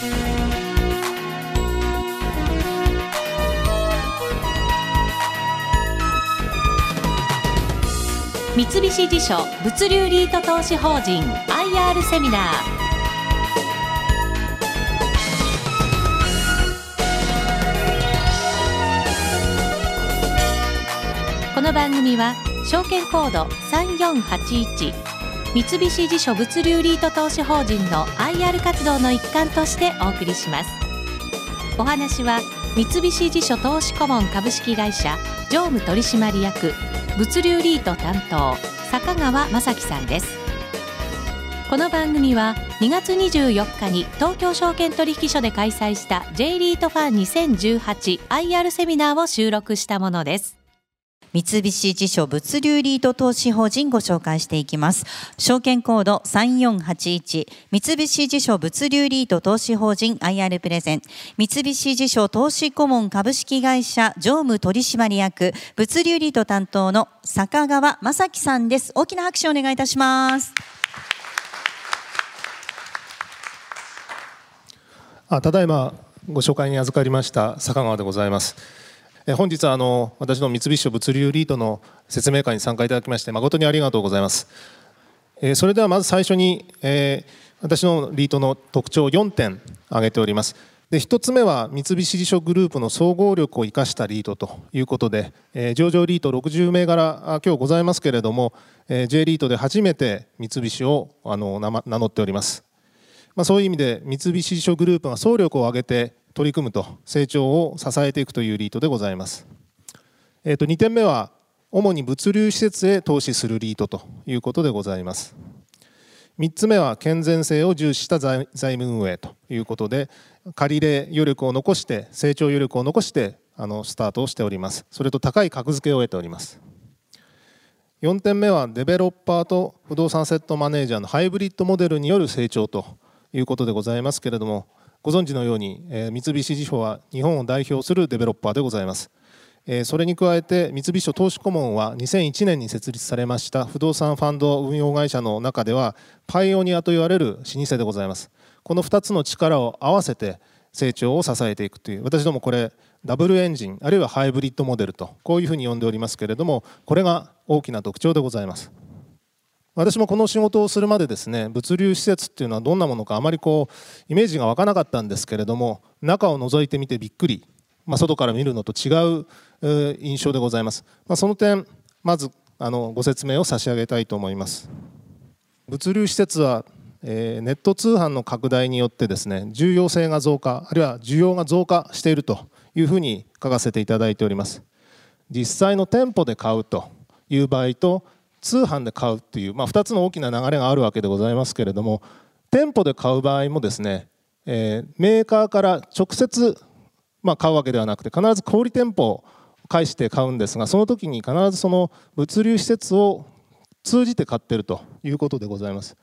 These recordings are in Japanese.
三菱地所物流リート投資法人 IR セミナー。この番組は証券コード3481三菱地所物流リート投資法人の IR 活動の一環としてお送りします。お話は三菱地所投資顧問株式会社常務取締役物流リート担当坂川雅樹さんです。この番組は2月24日に東京証券取引所で開催した J リートファン 2018IR セミナーを収録したものです。三菱地所物流リート投資法人ご紹介していきます。証券コード3481三菱地所物流リート投資法人 IR プレゼン三菱地所投資顧問株式会社常務取締役物流リート担当の坂川正樹さんです。大きな拍手をお願いいたします。あただいまご紹介に預かりました坂川でございます。本日はあの私の三菱商物流リートの説明会に参加いただきまして誠にありがとうございます。それではまず最初に、え私のリートの特徴4点挙げております。で1つ目は三菱地所グループの総合力を生かしたリートということで、え上場リート60銘柄今日ございますけれども、え J リートで初めて三菱をあの名乗っております。まあ、そういう意味で三菱地所グループが総力を挙げて取り組むと成長を支えていくというリートでございます。えー、と2点目は主に物流施設へ投資するリートということでございます。3つ目は健全性を重視した財務運営ということで借入れ余力を残して成長余力を残してあのスタートをしておりますそれと高い格付けを得ております4点目はデベロッパーと不動産セットマネージャーのハイブリッドモデルによる成長ということでございますけれどもご存知のように、え三菱地所は日本を代表するデベロッパーでございます。えそれに加えて三菱所投資顧問は2001年に設立されました不動産ファンド運用会社の中ではパイオニアと言われる老舗でございます。この2つの力を合わせて成長を支えていくという私どもこれダブルエンジンあるいはハイブリッドモデルとこういうふうに呼んでおりますけれどもこれが大きな特徴でございます。私もこの仕事をするまでですね物流施設っていうのはどんなものかあまりこうイメージが湧かなかったんですけれども中を覗いてみてびっくり、まあ、外から見るのと違う印象でございます、まあ、その点まずあのご説明を差し上げたいと思います。物流施設はえネット通販の拡大によってですね重要性が増加あるいは需要が増加しているというふうに書かせていただいております。実際の店舗で買うという場合と通販で買うっていう、まあ、2つの大きな流れがあるわけでございますけれども店舗で買う場合もですね、えー、メーカーから直接、まあ、買うわけではなくて必ず小売店舗を介して買うんですがその時に必ずその物流施設を通じて買ってるということでございます。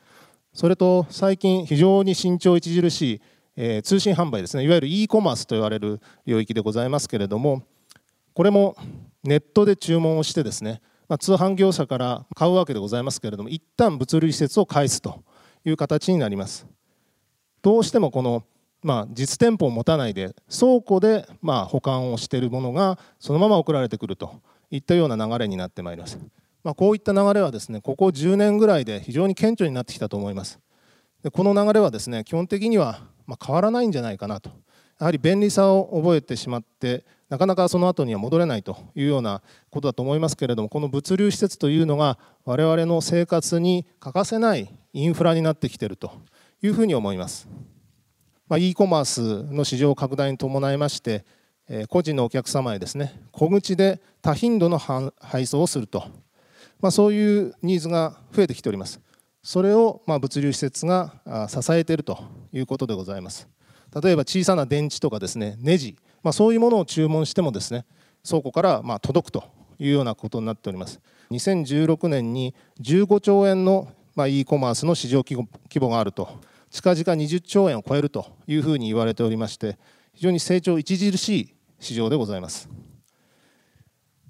それと最近非常に慎重著しい、えー、通信販売ですねいわゆる e コマースと言われる領域でございますけれどもこれもネットで注文をしてですねまあ、通販業者から買うわけでございますけれども一旦物流施設を返すという形になります。どうしてもこの、まあ、実店舗を持たないで倉庫でま保管をしているものがそのまま送られてくるといったような流れになってまいります、まあ、こういった流れはですねここ10年ぐらいで非常に顕著になってきたと思います。でこの流れはですね基本的にはま変わらないんじゃないかなと。やはり便利さを覚えてしまってなかなかその後には戻れないというようなことだと思いますけれどもこの物流施設というのが我々の生活に欠かせないインフラになってきているというふうに思います。まあ、e コマースの市場拡大に伴いまして個人のお客様へですね小口で多頻度の配送をすると、まあ、そういうニーズが増えてきております。それをま物流施設が支えているということでございます。例えば小さな電池とかですねネジ。まあ、そういうものを注文してもですね倉庫からま届くというようなことになっております。2016年に15兆円のまあ e コマースの市場規模があると近々20兆円を超えるというふうに言われておりまして非常に成長著しい市場でございます。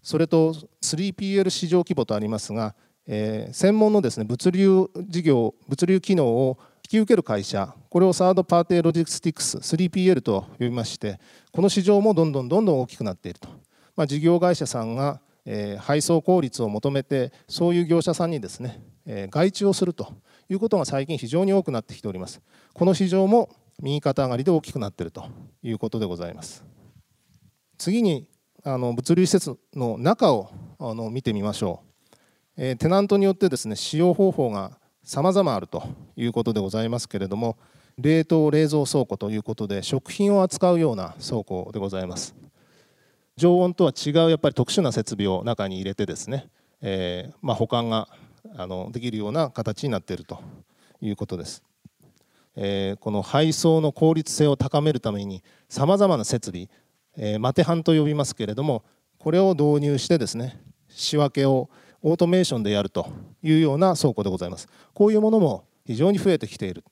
それと 3PL 市場規模とありますが、えー、専門のですね物流事業物流機能を引き受ける会社これをサードパーティーロジスティクス 3PL と呼びましてこの市場もどんどんどんどん大きくなっていると、まあ、事業会社さんが、えー、配送効率を求めてそういう業者さんにですね、えー、外注をするということが最近非常に多くなってきております。この市場も右肩上がりで大きくなっているということでございます。次にあの物流施設の中をあの見てみましょう、えー、テナントによってですね使用方法が様々あるということでございますけれども冷凍冷蔵倉庫ということで食品を扱うような倉庫でございます。常温とは違うやっぱり特殊な設備を中に入れてですね、えー、まあ、保管があのできるような形になっているということです、えー、この配送の効率性を高めるためにさまざまな設備、えー、マテハンと呼びますけれどもこれを導入してですね仕分けをオートメーションでやるというような倉庫でございます。こういうものも非常に増えてきている。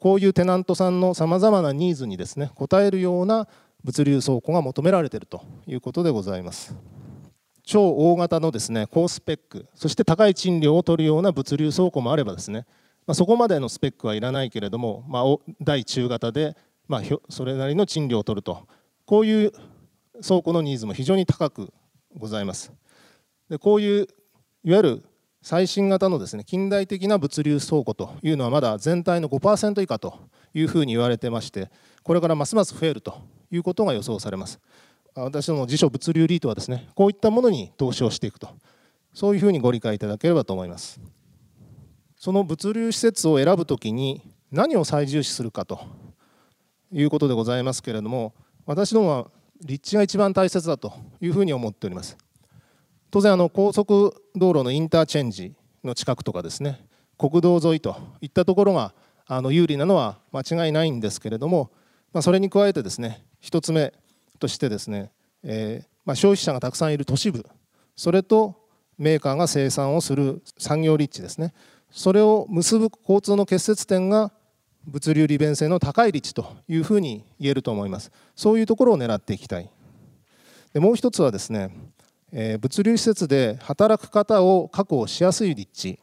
こういうテナントさんのさまざまなニーズにですね応えるような物流倉庫が求められているということでございます。超大型のですね高スペックそして高い賃料を取るような物流倉庫もあればですね、まあ、そこまでのスペックはいらないけれども、まあ、大中型で、まあ、それなりの賃料を取ると。こういう倉庫のニーズも非常に高くございます。でこういういわゆる最新型のですね近代的な物流倉庫というのはまだ全体の5%以下というふうに言われてましてこれからますます増えるということが予想されます。私ども自社物流リートはですねこういったものに投資をしていくと。そういうふうにご理解いただければと思います。その物流施設を選ぶときに何を最重視するかということでございますけれども私どもは立地が一番大切だというふうに思っております。当然あの高速道路のインターチェンジの近くとかですね国道沿いといったところがあの有利なのは間違いないんですけれども、まあ、それに加えてですね1つ目としてですね、えー、まあ、消費者がたくさんいる都市部それとメーカーが生産をする産業立地ですねそれを結ぶ交通の結節点が物流利便性の高い立地というふうに言えると思います。そういうところを狙っていきたい。でもう一つはですねえ物流施設で働く方を確保しやすい立地。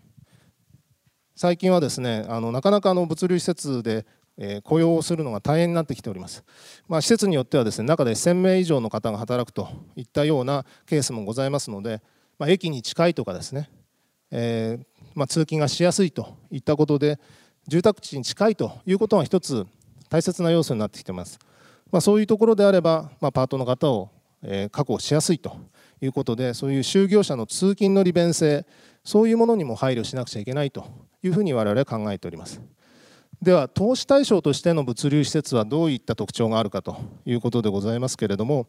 最近はですねあのなかなかの物流施設で、え雇用をするのが大変になってきております、まあ、施設によってはですね中で1000名以上の方が働くといったようなケースもございますので、まあ、駅に近いとかですね、えー、まあ、通勤がしやすいといったことで住宅地に近いということが一つ大切な要素になってきています、ま、そういうところであれば、まパートの方を確保しやすいと。いうことでそういう就業者の通勤の利便性そういうものにも配慮しなくちゃいけないというふうに我々は考えております。では投資対象としての物流施設はどういった特徴があるかということでございますけれども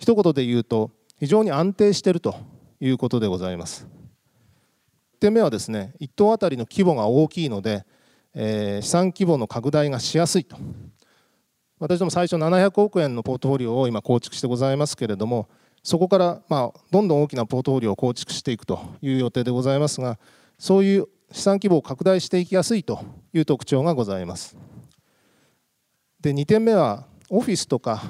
一言で言うと非常に安定しているということでございます。1点目はですね1棟あたりの規模が大きいので、えー、資産規模の拡大がしやすいと。私ども最初700億円のポートフォリオを今構築してございますけれどもそこからまあどんどん大きなポートフォリオを構築していくという予定でございますがそういう資産規模を拡大していきやすいという特徴がございます。で2点目はオフィスとか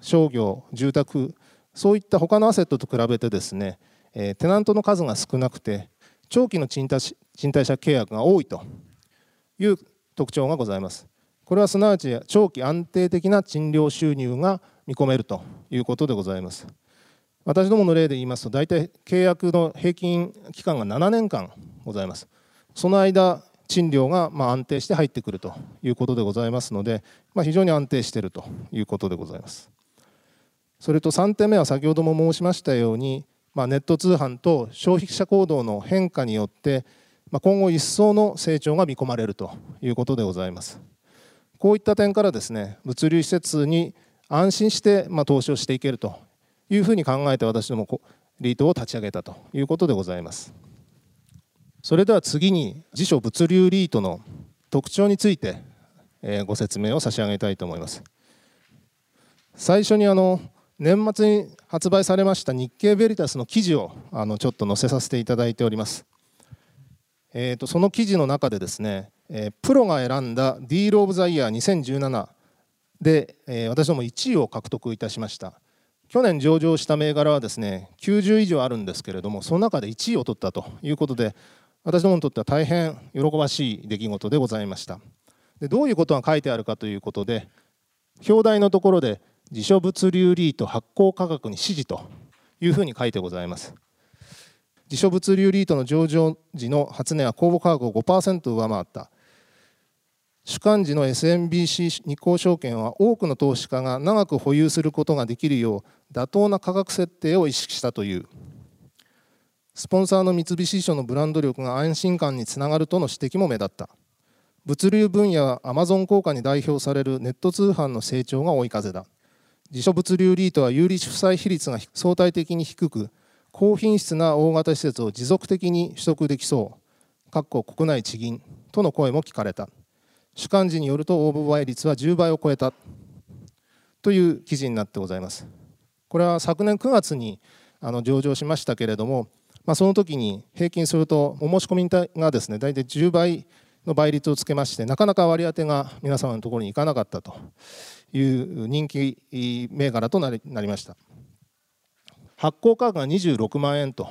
商業住宅そういった他のアセットと比べてですねテナントの数が少なくて長期の賃貸賃貸借契約が多いという特徴がございます。これはすなわち長期安定的な賃料収入が見込めるということでございます。私どもの例で言いますと大体契約の平均期間が7年間ございます。その間賃料がま安定して入ってくるということでございますので、まあ、非常に安定しているということでございます。それと3点目は先ほども申しましたように、まあ、ネット通販と消費者行動の変化によってまあ今後一層の成長が見込まれるということでございます。こういった点からですね物流施設に安心してま投資をしていけるというふうに考えて私どもリートを立ち上げたということでございます。それでは次に自社物流リートの特徴についてご説明を差し上げたいと思います。最初にあの年末に発売されました日経ベリタスの記事をあのちょっと載せさせていただいております、えー、とその記事の中でですねえプロが選んだディール・オブ・ザ・イヤー2017でえ私ども1位を獲得いたしました。去年上場した銘柄はですね90以上あるんですけれどもその中で1位を取ったということで私どもにとっては大変喜ばしい出来事でございました。でどういうことが書いてあるかということで表題のところで自所物流リート発行価格に指示というふうに書いてございます。自所物流リートの上場時の初値は公募価格を5%上回った。主幹時の SMBC 日興証券は多くの投資家が長く保有することができるよう妥当な価格設定を意識したという。スポンサーの三菱地所のブランド力が安心感につながるとの指摘も目立った。物流分野はアマゾン効果に代表されるネット通販の成長が追い風だ。自所物流リートは有利負債比率が相対的に低く高品質な大型施設を持続的に取得できそう。国内地銀との声も聞かれた。主幹事によると応募倍率は10倍を超えた。という記事になってございます。これは昨年9月にあの上場しましたけれども、まあ、その時に平均するとお申し込みがですね大体10倍の倍率をつけましてなかなか割り当てが皆様のところに行かなかったと。いう人気銘柄となりなりました。発行価格が26万円と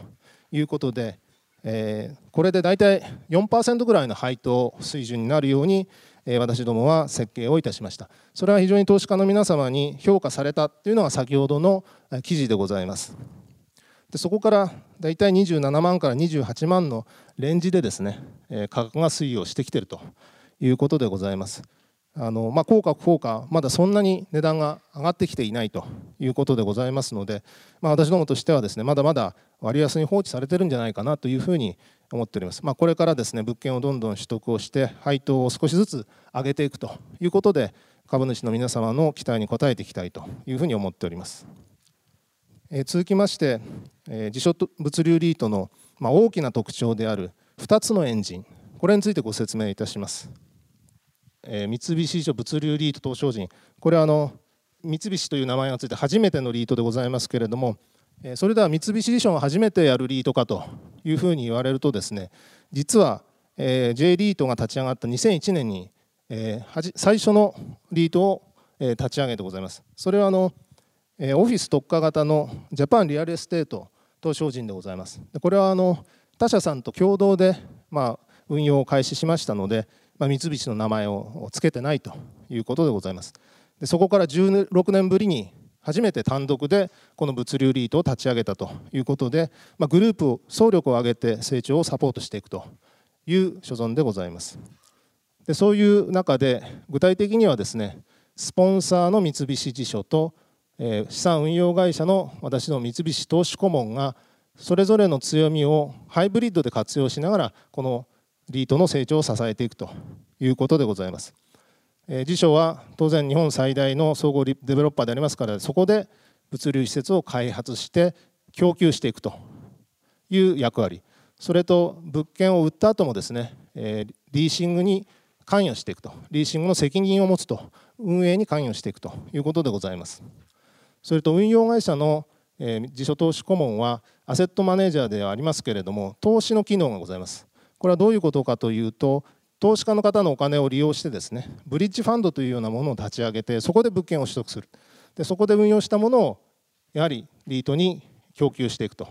いうことで、えー、これで大体4%ぐらいの配当水準になるように私どもは設計をいたしました。それは非常に投資家の皆様に評価されたというのが先ほどの記事でございます。でそこから大体27万から28万のレンジでですね価格が推移をしてきているということでございます。あの、まあ、効果不効果まだそんなに値段が上がってきていないということでございますので、まあ、私どもとしてはですねまだまだ割安に放置されてるんじゃないかなというふうに思っております、まあ、これからですね物件をどんどん取得をして配当を少しずつ上げていくということで株主の皆様の期待に応えていきたいというふうに思っております、えー、続きまして、えー、自所物流リートの、まあ、大きな特徴である2つのエンジン。これについてご説明いたします。えー、三菱地所物流リート東証人これはあの三菱という名前がついて初めてのリートでございますけれども、それでは三菱地所が初めてやるリートかというふうに言われるとですね実は、J リートが立ち上がった2001年に、最初のリートを、立ち上げてございます。それはあの、オフィス特化型のジャパンリアルエステート投資法人でございます。これはあの他社さんと共同で、まあ、運用を開始しましたのでまあ、三菱の名前を付けてないということでございます。でそこから16年ぶりに初めて単独でこの物流リートを立ち上げたということで、まあ、グループを総力を挙げて成長をサポートしていくという所存でございますでそういう中で具体的にはですねスポンサーの三菱地所と、え、資産運用会社の私の三菱投資顧問がそれぞれの強みをハイブリッドで活用しながらこのリートの成長を支えていくということでございます。え辞書は当然日本最大の総合デベロッパーでありますからそこで物流施設を開発して供給していくという役割。それと物件を売った後もですね、えリーシングに関与していくと。リーシングの責任を持つと運営に関与していくということでございます。それと運用会社の自所投資顧問はアセットマネージャーではありますけれども投資の機能がございます。これはどういうことかというと投資家の方のお金を利用してですねブリッジファンドというようなものを立ち上げてそこで物件を取得する。でそこで運用したものをやはりリートに供給していくと。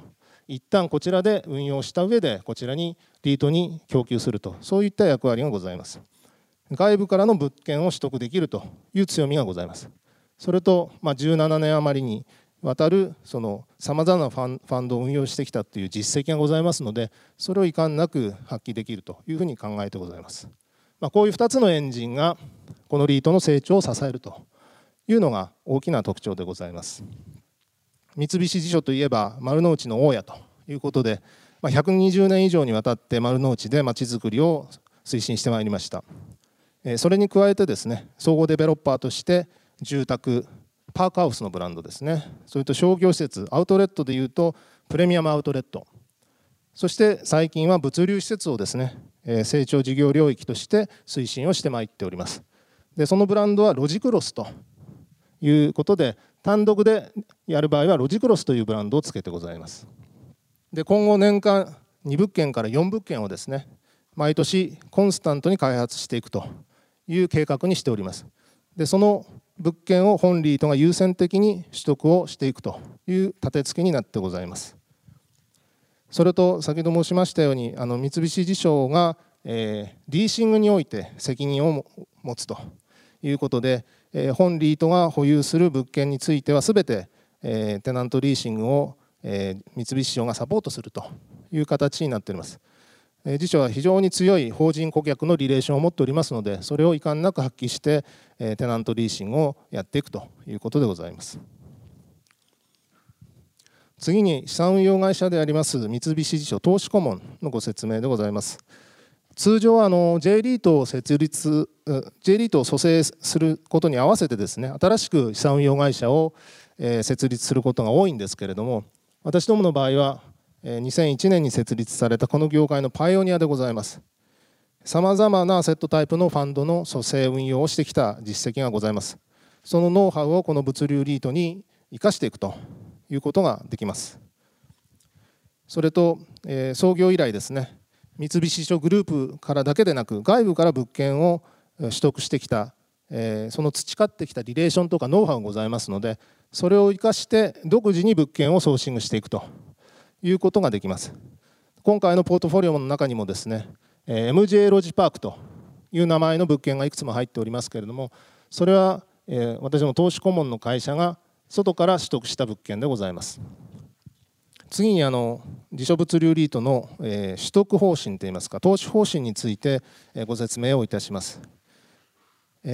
一旦こちらで運用した上でこちらにリートに供給すると。そういった役割がございます。外部からの物件を取得できるという強みがございます。それと、まあ、17年余りに渡るそのさまざまなファンドを運用してきたという実績がございますのでそれを遺憾なく発揮できるというふうに考えてございます、まあ、こういう2つのエンジンがこのリートの成長を支えるというのが大きな特徴でございます。三菱地所といえば丸の内の大家ということで、まあ、120年以上にわたって丸の内でまちづくりを推進してまいりました。それに加えてですね総合デベロッパーとして住宅パークハウスのブランドですね。それと商業施設アウトレットでいうとプレミアムアウトレット。そして最近は物流施設をですね成長事業領域として推進をしてまいっております。でそのブランドはロジクロスということで単独でやる場合はロジクロスというブランドをつけてございます。で今後年間2物件から4物件をですね毎年コンスタントに開発していくという計画にしております。でその物件を本リートが優先的に取得をしていくという立て付けになってございます。それと先ほど申しましたようにあの三菱地所が、えー、リーシングにおいて責任を持つということで、え本リートが保有する物件については全て、えテナントリーシングを、え三菱商がサポートするという形になっております。自社は非常に強い法人顧客のリレーションを持っておりますのでそれを遺憾なく発揮してテナントリーシングをやっていくということでございます。次に資産運用会社であります三菱地所投資顧問のご説明でございます。通常あの J リートを設立 J リートを蘇生することに合わせてですね新しく資産運用会社を設立することが多いんですけれども私どもの場合は2001年に設立されたこの業界のパイオニアでございます。さまざまなアセットタイプのファンドの蘇生運用をしてきた実績がございます。そのノウハウをこの物流リートに生かしていくということができます。それと、えー、創業以来ですね三菱商グループからだけでなく外部から物件を取得してきた、えー、その培ってきたリレーションとかノウハウがございますのでそれを生かして独自に物件をソーシングしていくと。いうことができます。今回のポートフォリオの中にもですね MJ ロジパークという名前の物件がいくつも入っておりますけれどもそれは私の投資顧問の会社が外から取得した物件でございます。次にあの自所物流リートの取得方針といいますか投資方針についてご説明をいたします。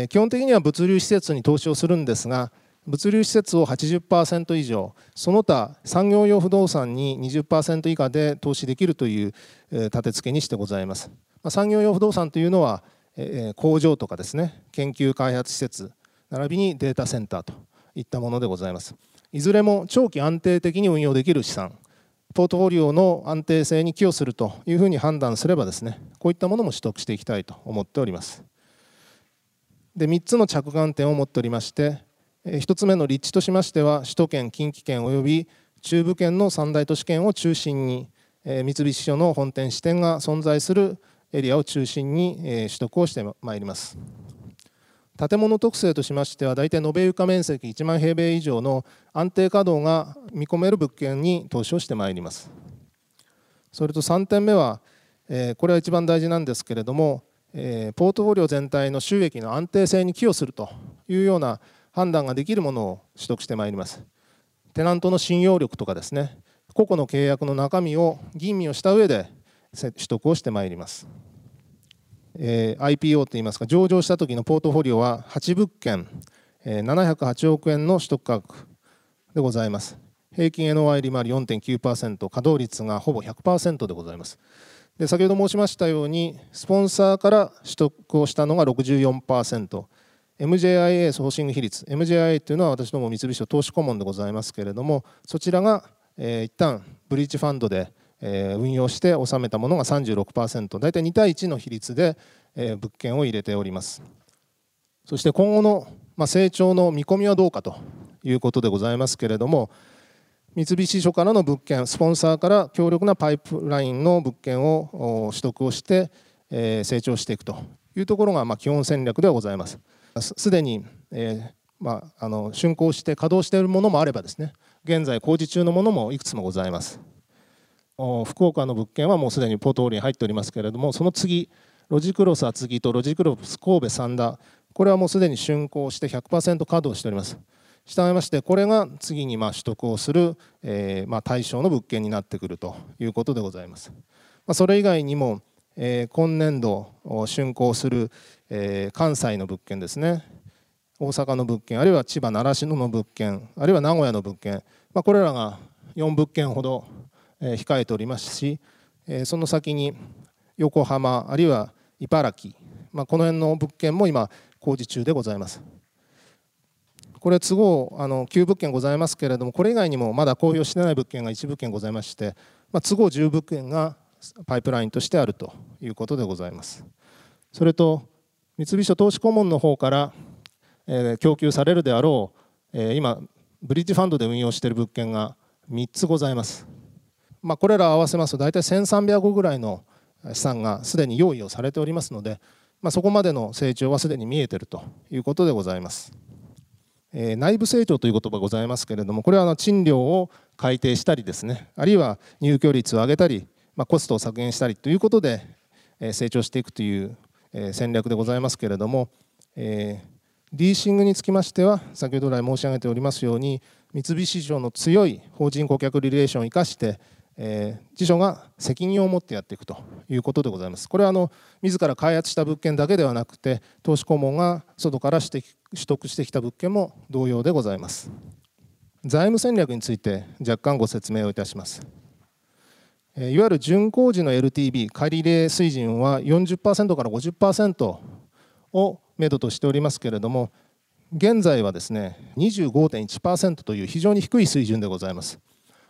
基本的には物流施設に投資をするんですが物流施設を80%以上その他産業用不動産に20%以下で投資できるという立て付けにしてございます、ま産業用不動産というのは工場とかですね研究開発施設並びにデータセンターといったものでございます。いずれも長期安定的に運用できる資産ポートフォリオの安定性に寄与するというふうに判断すればですねこういったものも取得していきたいと思っております。で3つの着眼点を持っておりまして1つ目の立地としましては首都圏近畿圏及び中部圏の三大都市圏を中心に三菱署の本店支店が存在するエリアを中心に取得をしてまいります。建物特性としましては大体延べ床面積1万平米以上の安定稼働が見込める物件に投資をしてまいります。それと3点目はこれは一番大事なんですけれどもポートフォリオ全体の収益の安定性に寄与するというような判断ができるものを取得してまいります。テナントの信用力とかですね。個々の契約の中身を吟味をした上で取得をしてまいります、えー、IPO といいますか上場した時のポートフォリオは8物件、えー、708億円の取得価格でございます。平均 NOI 利回り4.9%稼働率がほぼ100%でございます。で先ほど申しましたようにスポンサーから取得をしたのが64% MJIA ソーシング比率 MJIA というのは私ども三菱投資顧問でございますけれどもそちらが、えー、一旦ブリーチファンドで、えー、運用して納めたものが36%大体2対1の比率で、えー、物件を入れておりますそして今後の、まあ、成長の見込みはどうかということでございますけれども三菱署からの物件スポンサーから強力なパイプラインの物件を取得をして、えー、成長していくというところが、まあ、基本戦略ではございます。すでに、えーまあ、あの竣工して稼働しているものもあればですね現在工事中のものもいくつもございます。福岡の物件はもうすでにポートフォリオに入っておりますけれどもその次ロジクロス厚木とロジクロス神戸三田。これはもうすでに竣工して100%稼働しております。したがいましてこれが次にまあ取得をする、えー、まあ対象の物件になってくるということでございます、まあ、それ以外にも、え、今年度竣工する、え、関西の物件ですね。大阪の物件あるいは千葉習志野の物件あるいは名古屋の物件、まあ、これらが4物件ほど、え、控えておりますし、え、その先に横浜あるいは茨城、まあ、この辺の物件も今工事中でございます。これ都合あの9物件ございますけれどもこれ以外にもまだ公表してない物件が1物件ございまして、まあ、都合10物件がパイプラインとしてあるということでございます。それと三菱投資顧問の方から、えー、供給されるであろう、えー、今ブリッジファンドで運用している物件が3つございます、まあ、これら合わせますと大体1300ぐらいの資産がすでに用意をされておりますので、まあ、そこまでの成長はすでに見えているということでございます、えー、内部成長という言葉がございますけれどもこれはあの賃料を改定したりですねあるいは入居率を上げたり、まあ、コストを削減したりということでえ成長していくという戦略でございますけれどもえー、リーシングにつきましては先ほど来申し上げておりますように三菱地所の強い法人顧客リレーションを生かしてえー、辞書が責任を持ってやっていくということでございます。これはあの自ら開発した物件だけではなくて投資顧問が外から取得してきた物件も同様でございます。財務戦略について若干ご説明をいたします。いわゆる準工事の LTV 借入水準は40%から50%をめどとしておりますけれども現在はですね25.1%という非常に低い水準でございます。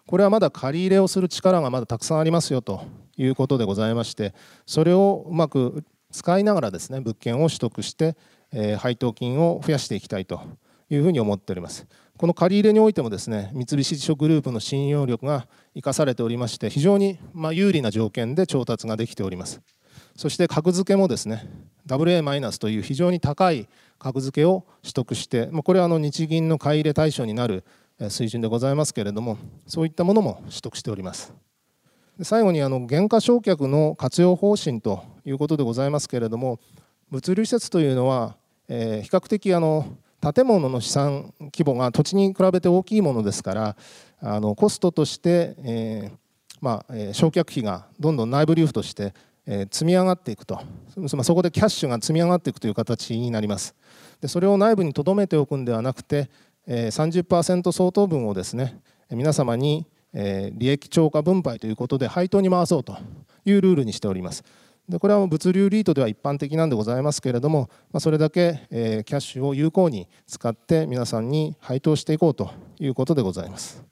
これはまだ借り入れをする力がまだたくさんありますよということでございましてそれをうまく使いながらですね物件を取得して、え配当金を増やしていきたいというふうに思っておりますこの借り入れにおいてもですね三菱地所グループの信用力が生かされておりまして非常にま有利な条件で調達ができております。そして格付けもですね WA マイナスという非常に高い格付けを取得してこれはあの日銀の買い入れ対象になる水準でございますけれどもそういったものも取得しております。最後にあの減価償却の活用方針ということでございますけれども物流施設というのは、え、比較的あの建物の資産規模が土地に比べて大きいものですからあのコストとして、えーまあ、焼却費がどんどん内部留付として、えー、積み上がっていくとそこでキャッシュが積み上がっていくという形になりますでそれを内部に留めておくんではなくてえー30%相当分をですね皆様にえ利益超過分配ということで配当に回そうというルールにしております。でこれは物流リートでは一般的なんでございますけれども、まそれだけ、えキャッシュを有効に使って皆さんに配当していこうということでございます。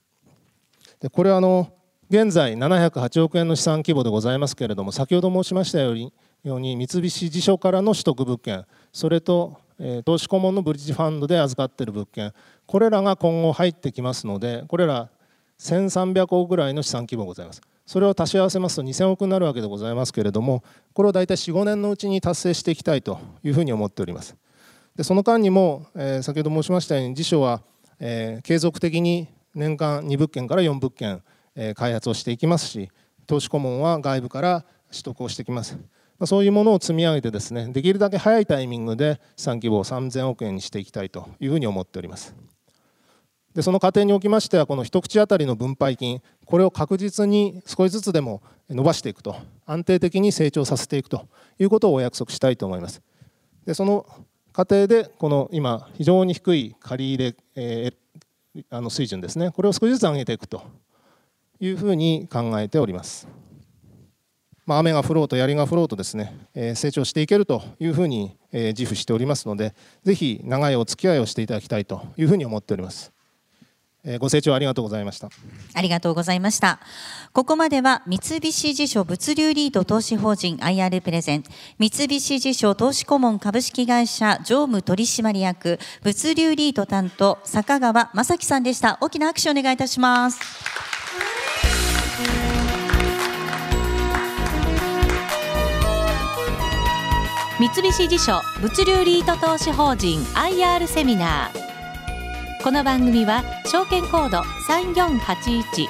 でこれはあの現在708億円の資産規模でございますけれども先ほど申しましたようにように三菱地所からの取得物件それとえ投資顧問のブリッジファンドで預かっている物件これらが今後入ってきますのでこれら1300億ぐらいの資産規模ございますそれを足し合わせますと2000億になるわけでございますけれどもこれを大体45年のうちに達成していきたいというふうに思っております。でその間にも、えー、先ほど申しましたように辞書は、えー、継続的に年間2物件から4物件、えー、開発をしていきますし投資顧問は外部から取得をしてきます。そういうものを積み上げてですねできるだけ早いタイミングで資産規模を3000億円にしていきたいというふうに思っております。でその過程におきましてはこの一口当たりの分配金これを確実に少しずつでも伸ばしていくと安定的に成長させていくということをお約束したいと思います。でその過程でこの今非常に低い借り入れ、えー、あの水準ですね。これを少しずつ上げていくというふうに考えております。まあ、雨が降ろうと槍が降ろうとですね、えー、成長していけるというふうに、えー、自負しておりますのでぜひ長いお付き合いをしていただきたいというふうに思っております。ご清聴ありがとうございました。ありがとうございました。ここまでは三菱地所物流リード投資法人 IR プレゼン、三菱地所投資顧問株式会社常務取締役物流リード担当坂川正樹さんでした。大きな拍手をお願いいたします。三菱地所物流リート投資法人 IR セミナー。この番組は証券コード3481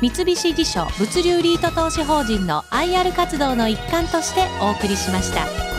三菱地所物流リート投資法人の IR 活動の一環としてお送りしました。